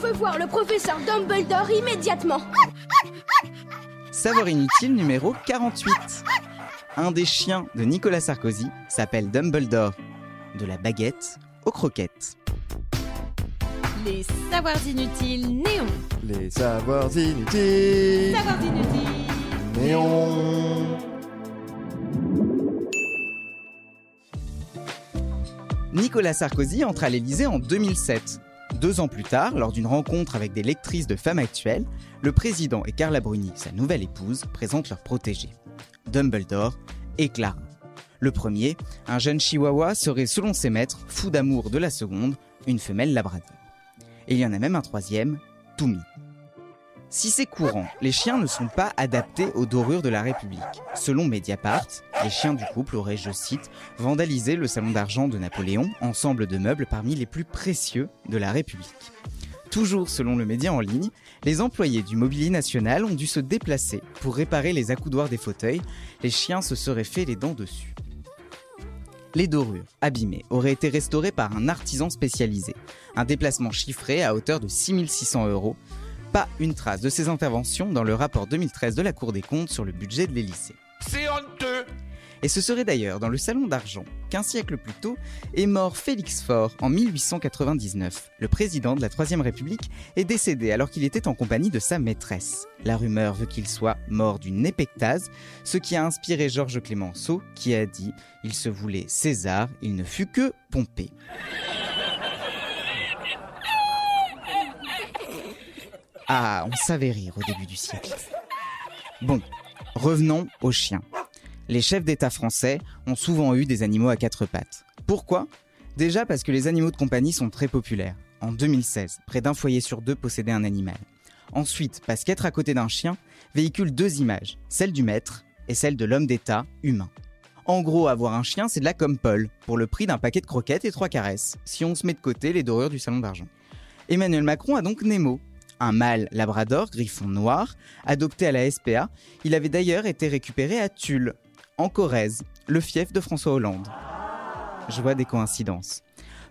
veut voir le professeur Dumbledore immédiatement. Savoir inutile numéro 48. Un des chiens de Nicolas Sarkozy s'appelle Dumbledore. De la baguette aux croquettes. Les savoirs inutiles néons. Les savoirs inutiles. Savoirs inutiles. Néon. Nicolas Sarkozy entre à l'Élysée en 2007. Deux ans plus tard, lors d'une rencontre avec des lectrices de femmes actuelles, le président et Carla Bruni, sa nouvelle épouse, présentent leur protégé, Dumbledore et Clara. Le premier, un jeune chihuahua, serait selon ses maîtres fou d'amour de la seconde, une femelle labrador. Et il y en a même un troisième, Toumi. Si c'est courant, les chiens ne sont pas adaptés aux dorures de la République. Selon Mediapart, les chiens du couple auraient, je cite, vandalisé le salon d'argent de Napoléon, ensemble de meubles parmi les plus précieux de la République. Toujours selon le média en ligne, les employés du Mobilier National ont dû se déplacer pour réparer les accoudoirs des fauteuils. Les chiens se seraient fait les dents dessus. Les dorures, abîmées, auraient été restaurées par un artisan spécialisé. Un déplacement chiffré à hauteur de 6600 euros. Pas une trace de ces interventions dans le rapport 2013 de la Cour des comptes sur le budget de l'Élysée. C'est honteux Et ce serait d'ailleurs dans le salon d'argent qu'un siècle plus tôt est mort Félix Faure en 1899. Le président de la Troisième République est décédé alors qu'il était en compagnie de sa maîtresse. La rumeur veut qu'il soit mort d'une épectase, ce qui a inspiré Georges Clémenceau qui a dit « Il se voulait César, il ne fut que Pompée ». Ah, on savait rire au début du siècle. Bon, revenons aux chiens. Les chefs d'État français ont souvent eu des animaux à quatre pattes. Pourquoi? Déjà parce que les animaux de compagnie sont très populaires. En 2016, près d'un foyer sur deux possédait un animal. Ensuite, parce qu'être à côté d'un chien véhicule deux images, celle du maître et celle de l'homme d'État humain. En gros, avoir un chien, c'est de la comme Paul, pour le prix d'un paquet de croquettes et trois caresses, si on se met de côté les dorures du salon d'argent. Emmanuel Macron a donc Nemo, un mâle labrador griffon noir, adopté à la SPA. Il avait d'ailleurs été récupéré à Tulle, en Corrèze, le fief de François Hollande. Je vois des coïncidences.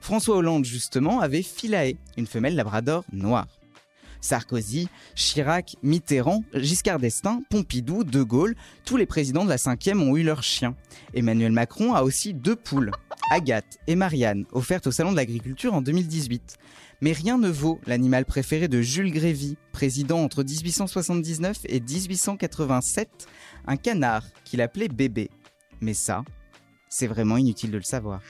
François Hollande, justement, avait Philae, une femelle labrador noire. Sarkozy, Chirac, Mitterrand, Giscard d'Estaing, Pompidou, De Gaulle, tous les présidents de la 5e ont eu leur chien. Emmanuel Macron a aussi deux poules, Agathe et Marianne, offertes au Salon de l'Agriculture en 2018. Mais rien ne vaut l'animal préféré de Jules Grévy, président entre 1879 et 1887, un canard qu'il appelait bébé. Mais ça, c'est vraiment inutile de le savoir.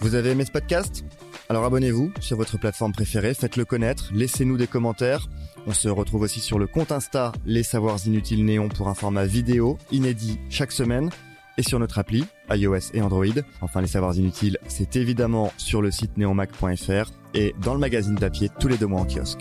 Vous avez aimé ce podcast? Alors abonnez-vous sur votre plateforme préférée, faites-le connaître, laissez-nous des commentaires. On se retrouve aussi sur le compte Insta Les Savoirs Inutiles Néon pour un format vidéo inédit chaque semaine et sur notre appli iOS et Android. Enfin, les savoirs inutiles, c'est évidemment sur le site neomac.fr et dans le magazine papier tous les deux mois en kiosque.